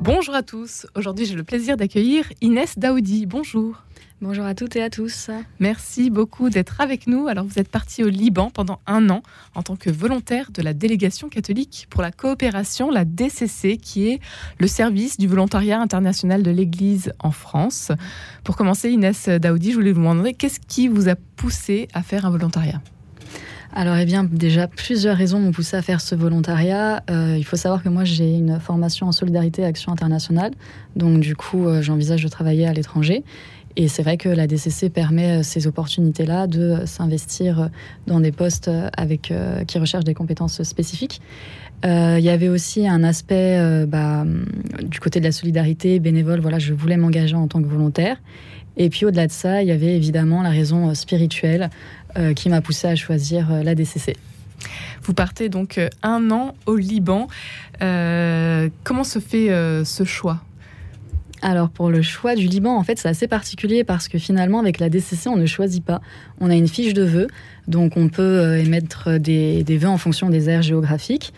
Bonjour à tous. Aujourd'hui, j'ai le plaisir d'accueillir Inès Daoudi. Bonjour. Bonjour à toutes et à tous. Merci beaucoup d'être avec nous. Alors, vous êtes parti au Liban pendant un an en tant que volontaire de la délégation catholique pour la coopération, la DCC, qui est le service du volontariat international de l'Église en France. Pour commencer, Inès Daoudi, je voulais vous demander qu'est-ce qui vous a poussé à faire un volontariat? Alors, eh bien, déjà, plusieurs raisons m'ont poussé à faire ce volontariat. Euh, il faut savoir que moi, j'ai une formation en solidarité et action internationale. Donc, du coup, euh, j'envisage de travailler à l'étranger. Et c'est vrai que la DCC permet euh, ces opportunités-là de s'investir dans des postes avec, qui recherchent des compétences spécifiques. Il y avait aussi un aspect bah, du côté de la solidarité bénévole. Voilà, je voulais m'engager en tant que volontaire. Et puis au-delà de ça, il y avait évidemment la raison spirituelle qui m'a poussé à choisir la DCC. Vous partez donc un an au Liban. comment se fait ce choix? Alors pour le choix du Liban, en fait, c'est assez particulier parce que finalement, avec la DCC, on ne choisit pas. On a une fiche de vœux, donc on peut euh, émettre des, des vœux en fonction des aires géographiques.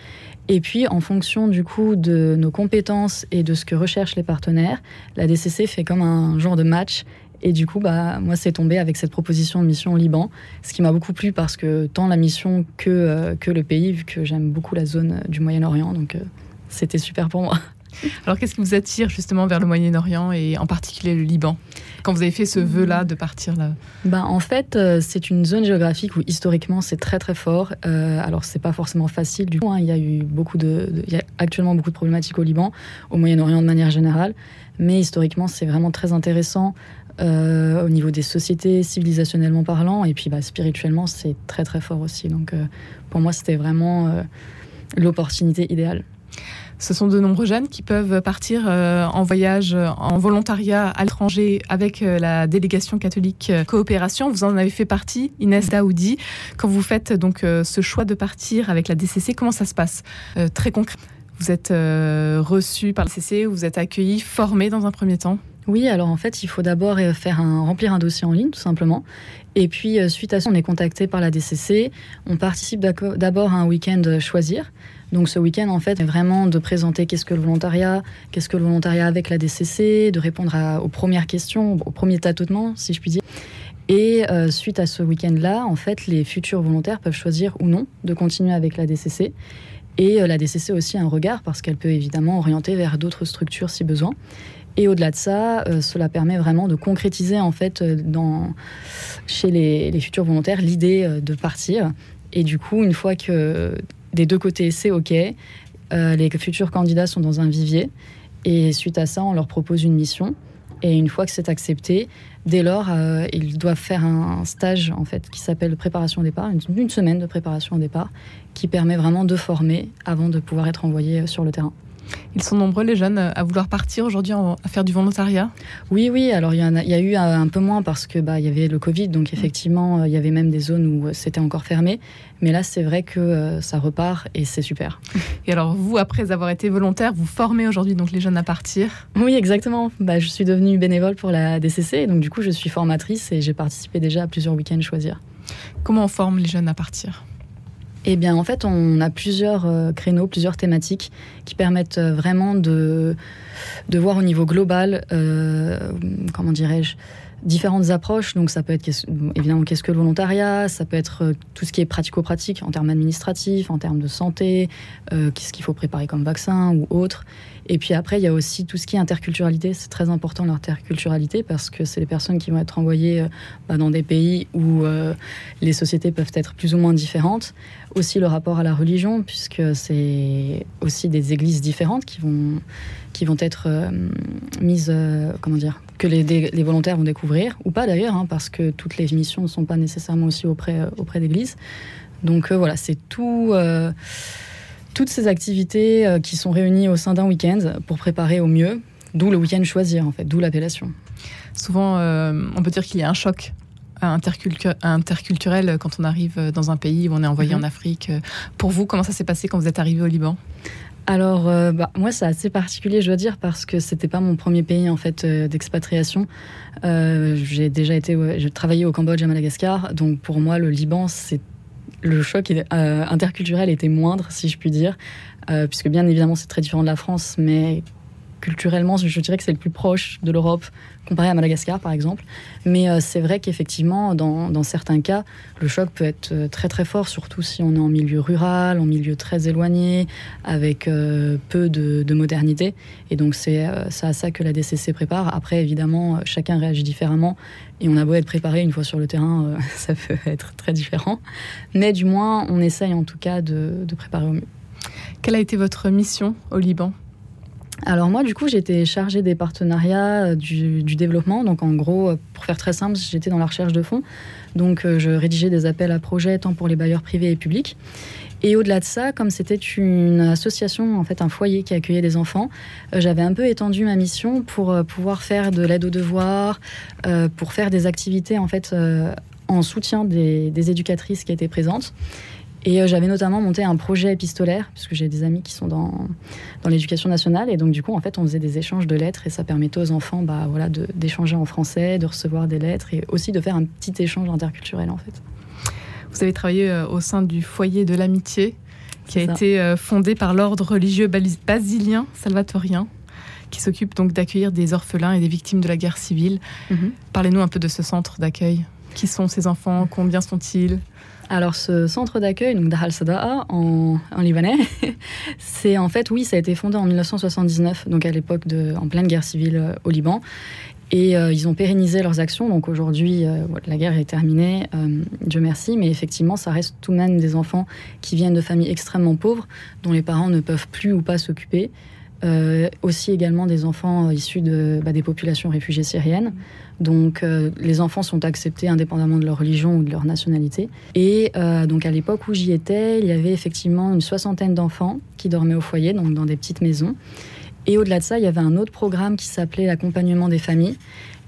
Et puis, en fonction du coup de nos compétences et de ce que recherchent les partenaires, la DCC fait comme un genre de match. Et du coup, bah, moi, c'est tombé avec cette proposition de mission au Liban, ce qui m'a beaucoup plu parce que tant la mission que, euh, que le pays, vu que j'aime beaucoup la zone du Moyen-Orient, donc euh, c'était super pour moi. Alors, qu'est-ce qui vous attire justement vers le Moyen-Orient et en particulier le Liban? Quand vous avez fait ce vœu-là de partir là ben, En fait, euh, c'est une zone géographique où historiquement c'est très très fort. Euh, alors, c'est pas forcément facile du tout. Hein. Il y a eu beaucoup de, il y a actuellement beaucoup de problématiques au Liban, au Moyen-Orient de manière générale. Mais historiquement, c'est vraiment très intéressant. Euh, au niveau des sociétés, civilisationnellement parlant, et puis bah, spirituellement, c'est très très fort aussi. Donc euh, pour moi, c'était vraiment l'opportunité idéale. Ce sont de nombreux jeunes qui peuvent partir euh, en voyage, en volontariat à l'étranger avec euh, la délégation catholique euh, coopération. Vous en avez fait partie, Inès Daoudi. Quand vous faites donc ce choix de partir avec la DCC, comment ça se passe? Très concret. Vous êtes reçu par la DCC, vous êtes accueilli, formé dans un premier temps? Oui, alors en fait, il faut d'abord faire un, remplir un dossier en ligne, tout simplement. Et puis, suite à ça, on est contacté par la DCC. On participe d'abord à un week-end choisir. Donc ce week-end, en fait, est vraiment de présenter qu'est-ce que le volontariat, qu'est-ce que le volontariat avec la DCC, de répondre aux premières questions, aux premiers tâtonnements, si je puis dire. Et euh, suite à ce week-end-là, en fait, les futurs volontaires peuvent choisir ou non de continuer avec la DCC. Et euh, la DCC aussi a un regard parce qu'elle peut évidemment orienter vers d'autres structures si besoin. Et au-delà de ça, euh, cela permet vraiment de concrétiser en fait dans, chez les, futurs volontaires l'idée de partir. Et du coup, une fois que des deux côtés, c'est OK. Euh, les futurs candidats sont dans un vivier. Et suite à ça, on leur propose une mission. Et une fois que c'est accepté, dès lors, euh, ils doivent faire un stage en fait qui s'appelle préparation au départ, une, une, semaine de préparation au départ, qui permet vraiment de former avant de pouvoir être envoyé euh, sur le terrain. Ils sont nombreux, les jeunes, à vouloir partir aujourd'hui à faire du volontariat Oui, oui. Alors, il y, a, eu un peu moins parce que bah, y avait le Covid. Donc, effectivement, il y avait même des zones où c'était encore fermé. Mais là, c'est vrai que euh, ça repart et c'est super. Et alors, vous, après avoir été volontaire, vous formez aujourd'hui donc les jeunes à partir? Oui, exactement. Bah, je suis devenue bénévole pour la DCC. Donc, du coup, je suis formatrice et j'ai participé déjà à plusieurs week-ends choisir. Comment on forme les jeunes à partir? Eh bien, en fait, on a plusieurs euh, créneaux, plusieurs thématiques qui permettent euh, vraiment de, de voir au niveau global, euh, comment dirais-je, différentes approches. Donc, ça peut être évidemment qu'est-ce que le volontariat, ça peut être tout ce qui est pratico-pratique en termes administratifs, en termes de santé, qu'est-ce qu'il faut préparer comme vaccin ou autre. Et puis après, il y a aussi tout ce qui est interculturalité. C'est très important l'interculturalité parce que c'est les personnes qui vont être envoyées bah, dans des pays où les sociétés peuvent être plus ou moins différentes aussi le rapport à la religion, puisque c'est aussi des églises différentes qui vont, qui vont être euh, mises, euh, comment dire, que les, les, volontaires vont découvrir, ou pas d'ailleurs, hein, parce que toutes les missions ne sont pas nécessairement aussi auprès, euh, auprès d'églises. Donc voilà, c'est tout toutes ces activités qui sont réunies au sein d'un week-end pour préparer au mieux, d'où le week-end choisir en fait, d'où l'appellation. Souvent, on peut dire qu'il y a un choc interculturel quand on arrive dans un pays où on est envoyé mhm. en Afrique. Pour vous, comment ça s'est passé quand vous êtes arrivé au Liban? Alors, bah, moi, c'est assez particulier, je dois dire, parce que c'était pas mon premier pays en fait d'expatriation. j'ai déjà été, j'ai travaillé au Cambodge à Madagascar, donc pour moi, le Liban, c'est le choc interculturel était moindre, si je puis dire, puisque bien évidemment, c'est très différent de la France, mais culturellement, je dirais que c'est le plus proche de l'Europe comparé à Madagascar, par exemple. Mais euh, c'est vrai qu'effectivement, dans, certains cas, le choc peut être euh, très très fort, surtout si on est en milieu rural, en milieu très éloigné, avec euh, peu de, modernité. Et donc c'est à ça que la DCC prépare. Après, évidemment, chacun réagit différemment. Et on a beau être préparé une fois sur le terrain, ça peut être très différent. Mais du moins, on essaye en tout cas de, de préparer au mieux. Quelle a été votre mission au Liban? Alors moi, du coup, j'étais chargée des partenariats, euh, du, développement. Donc en gros, euh, pour faire très simple, j'étais dans la recherche de fonds. Donc euh, je rédigeais des appels à projets tant pour les bailleurs privés et publics. Et au-delà de ça, comme c'était une association, en fait un foyer qui accueillait des enfants, j'avais un peu étendu ma mission pour pouvoir faire de l'aide aux devoirs, pour faire des activités en fait en soutien des, des éducatrices qui étaient présentes. Et euh, j'avais notamment monté un projet épistolaire, puisque j'ai des amis qui sont dans, dans l'éducation nationale. Et donc, du coup, en fait, on faisait des échanges de lettres et ça permettait aux enfants bah, voilà, d'échanger en français, de recevoir des lettres et aussi de faire un petit échange interculturel, en fait. Vous avez travaillé euh, au sein du foyer de l'amitié, qui a été euh, fondé par l'ordre religieux basilien salvatorien, qui s'occupe donc d'accueillir des orphelins et des victimes de la guerre civile. Mhm. Parlez-nous un peu de ce centre d'accueil. Qui sont ces enfants? Combien sont-ils? Alors, ce centre d'accueil, donc Dahal Sada'a en, en libanais, c'est en fait, oui, ça a été fondé en 1979, donc à l'époque de, en pleine guerre civile euh, au Liban. Et euh, ils ont pérennisé leurs actions. Donc aujourd'hui, euh, la guerre est terminée, Dieu merci. Mais effectivement, ça reste tout de même des enfants qui viennent de familles extrêmement pauvres, dont les parents ne peuvent plus ou pas s'occuper. aussi également des enfants issus bah, des populations réfugiées syriennes. Donc euh, les enfants sont acceptés indépendamment de leur religion ou de leur nationalité. Et euh, donc à l'époque où j'y étais, il y avait effectivement une soixantaine d'enfants qui dormaient au foyer, donc dans des petites maisons. Et au-delà de ça, il y avait un autre programme qui s'appelait l'accompagnement des familles.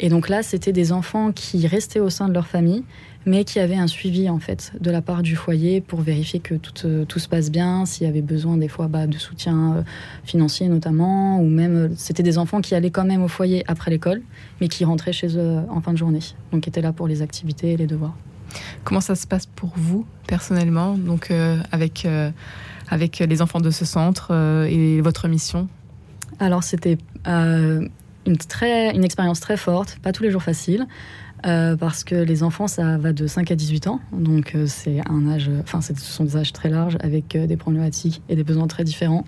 Et donc là, c'était des enfants qui restaient au sein de leur famille, mais qui avait un suivi en fait de la part du foyer pour vérifier que tout, euh, tout se passe bien, s'il y avait besoin des fois bah, de soutien euh, financier notamment, ou même euh, c'était des enfants qui allaient quand même au foyer après l'école, mais qui rentraient chez eux en fin de journée, donc qui étaient là pour les activités et les devoirs. Comment ça se passe pour vous personnellement, donc avec avec les enfants de ce centre et votre mission? Alors c'était une, très, une expérience très forte, pas tous les jours facile. Euh, parce que les enfants, ça va de 5 à 18 ans. Donc, euh, c'est un âge, enfin, ce sont des âges très larges avec euh, des problématiques et des besoins très différents.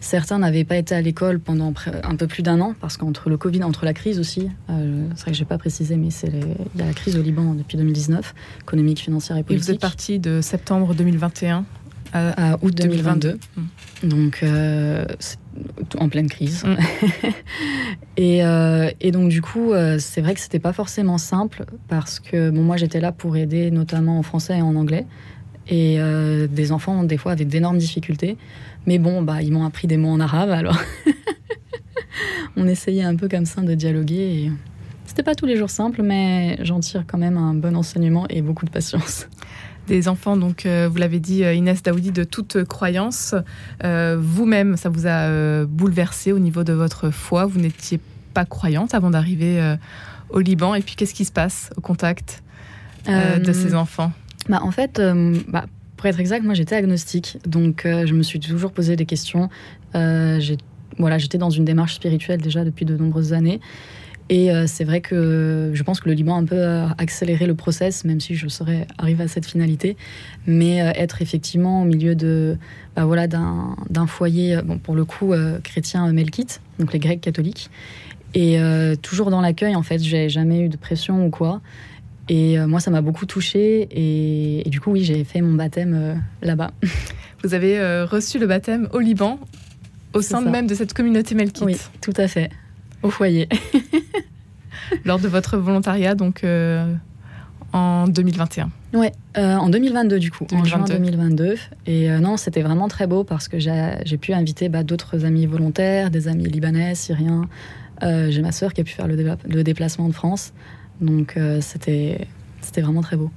certains n'avaient pas été à l'école pendant un peu plus d'un an parce qu'entre le Covid, entre la crise aussi, c'est vrai que j'ai pas précisé, mais c'est il y a la crise au Liban depuis 2019, économique, financière et politique. Et vous êtes parti de septembre 2021 à, août 2022. Mmh. Donc, en pleine crise. Mm. Euh, et, donc du coup, euh, c'est vrai que c'était pas forcément simple parce que bon, moi j'étais là pour aider notamment en français et en anglais. Et euh, des enfants, des fois, avaient d'énormes difficultés. Mais bon, bah, ils m'ont appris des mots en arabe, alors on essayait un peu comme ça de dialoguer. Et... C'était pas tous les jours simple, mais j'en tire quand même un bon enseignement et beaucoup de patience des enfants, donc euh, vous l'avez dit, euh, Inès Daoudi, de toute croyance. Euh, vous-même, ça vous a bouleversé au niveau de votre foi. Vous n'étiez pas croyante avant d'arriver au Liban. Et puis, qu'est-ce qui se passe au contact de ces enfants? bah, En fait, bah, pour être exact, moi j'étais agnostique. Donc, je me suis toujours posé des questions. voilà, j'étais dans une démarche spirituelle déjà depuis de nombreuses années. Et euh, c'est vrai que je pense que le Liban a un peu euh, accéléré le process, même si je serais arrivée à cette finalité. Mais euh, être effectivement au milieu de, bah voilà, d'un foyer, bon, pour le coup, chrétien melkite, donc les Grecs catholiques, et toujours dans l'accueil, en fait, j'ai jamais eu de pression ou quoi. Et moi, ça m'a beaucoup touchée. Et, du coup, oui, j'ai fait mon baptême là-bas. Vous avez reçu le baptême au Liban, au sein même de cette communauté melkite. Oui, tout à fait au foyer. Lors de votre volontariat, donc euh, en 2021. Ouais, euh, en 2022 du coup, en juin 2022. Et euh, non, c'était vraiment très beau parce que j'ai pu inviter bah, d'autres amis volontaires, des amis libanais, syriens. j'ai ma sœur qui a pu faire le, le déplacement de France. Donc c'était c'était vraiment très beau.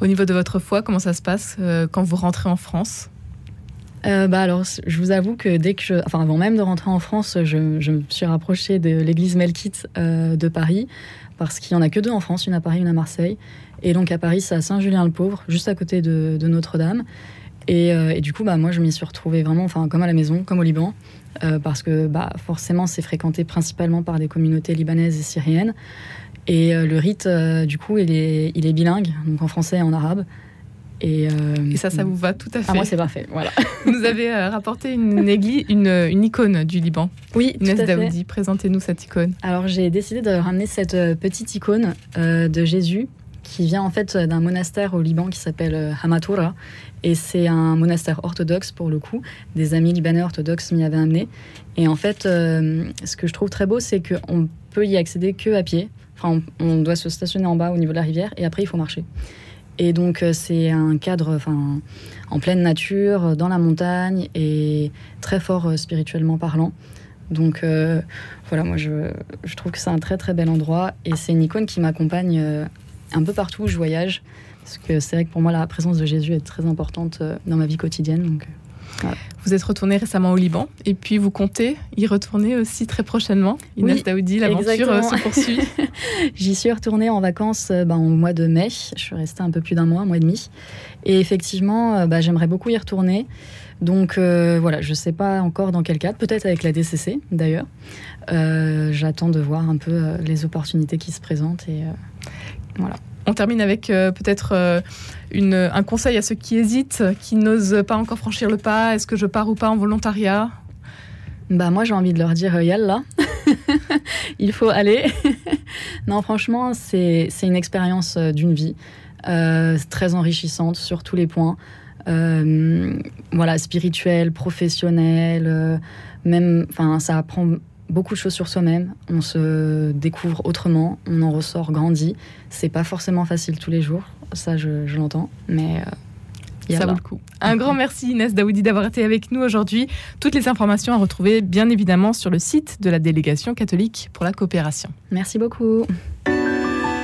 Au niveau de votre foi, comment ça se passe quand vous rentrez en France? Euh, bah alors, je vous avoue que dès que je, enfin avant même de rentrer en France, je, me suis rapprochée de l'église Melkite euh, de Paris parce qu'il y en a que deux en France, une à Paris, une à Marseille. Et donc à Paris, c'est à Saint-Julien-le-Pauvre, juste à côté de, Notre-Dame. Et, euh, et, du coup, bah moi, je m'y suis retrouvée vraiment, enfin comme à la maison, comme au Liban, parce que bah forcément, c'est fréquenté principalement par des communautés libanaises et syriennes. Et le rite, du coup, il est, il est bilingue, donc en français et en arabe. Et, euh, et, ça, ça vous va tout à fait. Ah, moi, c'est parfait. Voilà. Vous avez euh, rapporté une, église, une, une, icône du Liban. Oui, Inès tout à Daoudi, présentez-nous cette icône. Alors, j'ai décidé de ramener cette euh, petite icône de Jésus qui vient en fait d'un monastère au Liban qui s'appelle Hamatoura. Et c'est un monastère orthodoxe pour le coup. Des amis libanais orthodoxes m'y avaient amené. Et en fait, euh, ce que je trouve très beau, c'est qu'on peut y accéder que à pied. Enfin, on, on doit se stationner en bas au niveau de la rivière et après, il faut marcher. Et donc euh, c'est un cadre en pleine nature, dans la montagne et très fort euh, spirituellement parlant. Donc euh, voilà, moi je, trouve que c'est un très très bel endroit et c'est une icône qui m'accompagne un peu partout où je voyage. Parce que c'est vrai que pour moi la présence de Jésus est très importante dans ma vie quotidienne. Donc, voilà. Vous êtes retourné récemment au Liban et puis vous comptez y retourner aussi très prochainement. Inès oui, Daoudi, l'aventure euh, se poursuit. J'y suis retournée en vacances ben, au mois de mai. Je suis restée un peu plus d'un mois, un mois et demi. Et effectivement, ben, j'aimerais beaucoup y retourner. Donc euh, voilà, je ne sais pas encore dans quel cadre, peut-être avec la DCC d'ailleurs. Euh, J'attends de voir un peu euh, les opportunités qui se présentent et voilà. On termine avec euh, peut-être euh, un conseil à ceux qui hésitent, qui n'osent pas encore franchir le pas. Est-ce que je pars ou pas en volontariat? Bah moi j'ai envie de leur dire yalla, il faut aller. non franchement c'est une expérience d'une vie euh, très enrichissante sur tous les points. Euh, voilà spirituel, professionnel, euh, même enfin ça apprend beaucoup de choses sur soi-même. On se découvre autrement, on en ressort grandi. C'est pas forcément facile tous les jours, ça je, je l'entends, mais euh, ça vaut le coup. Un grand merci Inès Daoudi d'avoir été avec nous aujourd'hui. Toutes les informations à retrouver bien évidemment sur le site de la délégation catholique pour la coopération. Merci beaucoup.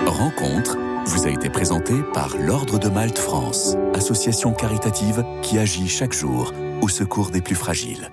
Rencontre vous a été présentée par l'Ordre de Malte France, association caritative qui agit chaque jour au secours des plus fragiles.